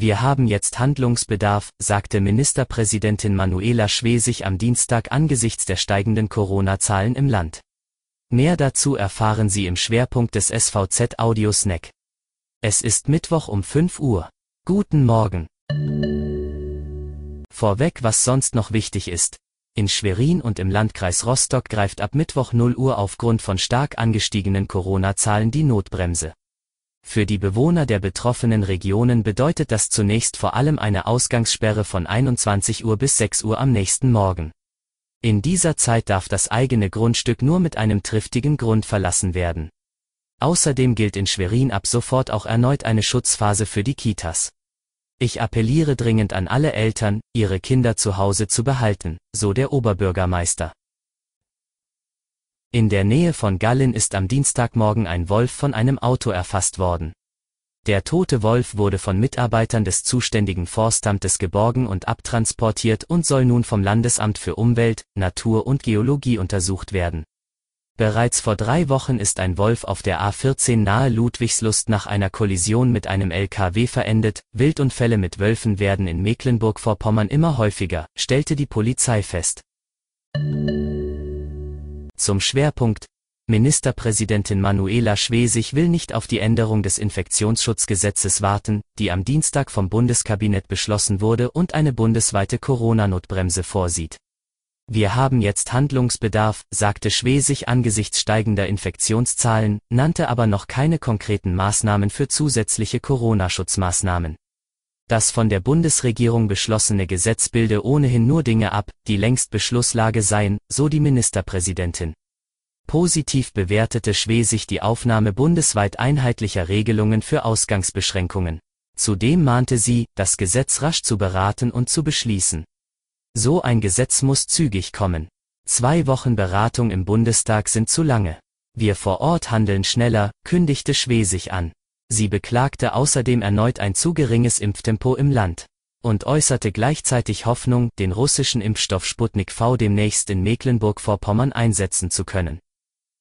Wir haben jetzt Handlungsbedarf, sagte Ministerpräsidentin Manuela Schwesig am Dienstag angesichts der steigenden Corona-Zahlen im Land. Mehr dazu erfahren Sie im Schwerpunkt des SVZ Audio Snack. Es ist Mittwoch um 5 Uhr. Guten Morgen. Vorweg, was sonst noch wichtig ist. In Schwerin und im Landkreis Rostock greift ab Mittwoch 0 Uhr aufgrund von stark angestiegenen Corona-Zahlen die Notbremse. Für die Bewohner der betroffenen Regionen bedeutet das zunächst vor allem eine Ausgangssperre von 21 Uhr bis 6 Uhr am nächsten Morgen. In dieser Zeit darf das eigene Grundstück nur mit einem triftigen Grund verlassen werden. Außerdem gilt in Schwerin ab sofort auch erneut eine Schutzphase für die Kitas. Ich appelliere dringend an alle Eltern, ihre Kinder zu Hause zu behalten, so der Oberbürgermeister. In der Nähe von Gallin ist am Dienstagmorgen ein Wolf von einem Auto erfasst worden. Der tote Wolf wurde von Mitarbeitern des zuständigen Forstamtes geborgen und abtransportiert und soll nun vom Landesamt für Umwelt, Natur und Geologie untersucht werden. Bereits vor drei Wochen ist ein Wolf auf der A14 nahe Ludwigslust nach einer Kollision mit einem LKW verendet. Wildunfälle mit Wölfen werden in Mecklenburg-Vorpommern immer häufiger, stellte die Polizei fest. Zum Schwerpunkt Ministerpräsidentin Manuela Schwesig will nicht auf die Änderung des Infektionsschutzgesetzes warten, die am Dienstag vom Bundeskabinett beschlossen wurde und eine bundesweite Corona-Notbremse vorsieht. Wir haben jetzt Handlungsbedarf, sagte Schwesig angesichts steigender Infektionszahlen, nannte aber noch keine konkreten Maßnahmen für zusätzliche Corona-Schutzmaßnahmen. Das von der Bundesregierung beschlossene Gesetz bilde ohnehin nur Dinge ab, die längst Beschlusslage seien, so die Ministerpräsidentin. Positiv bewertete Schwesig die Aufnahme bundesweit einheitlicher Regelungen für Ausgangsbeschränkungen. Zudem mahnte sie, das Gesetz rasch zu beraten und zu beschließen. So ein Gesetz muss zügig kommen. Zwei Wochen Beratung im Bundestag sind zu lange. Wir vor Ort handeln schneller, kündigte Schwesig an. Sie beklagte außerdem erneut ein zu geringes Impftempo im Land und äußerte gleichzeitig Hoffnung, den russischen Impfstoff Sputnik V demnächst in Mecklenburg-Vorpommern einsetzen zu können.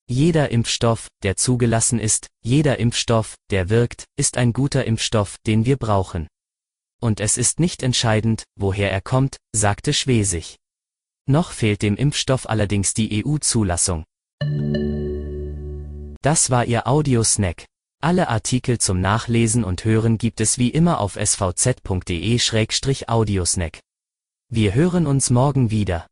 Jeder Impfstoff, der zugelassen ist, jeder Impfstoff, der wirkt, ist ein guter Impfstoff, den wir brauchen. Und es ist nicht entscheidend, woher er kommt, sagte Schwesig. Noch fehlt dem Impfstoff allerdings die EU-Zulassung. Das war Ihr Audiosnack. Alle Artikel zum Nachlesen und Hören gibt es wie immer auf svz.de-audiosnack. Wir hören uns morgen wieder.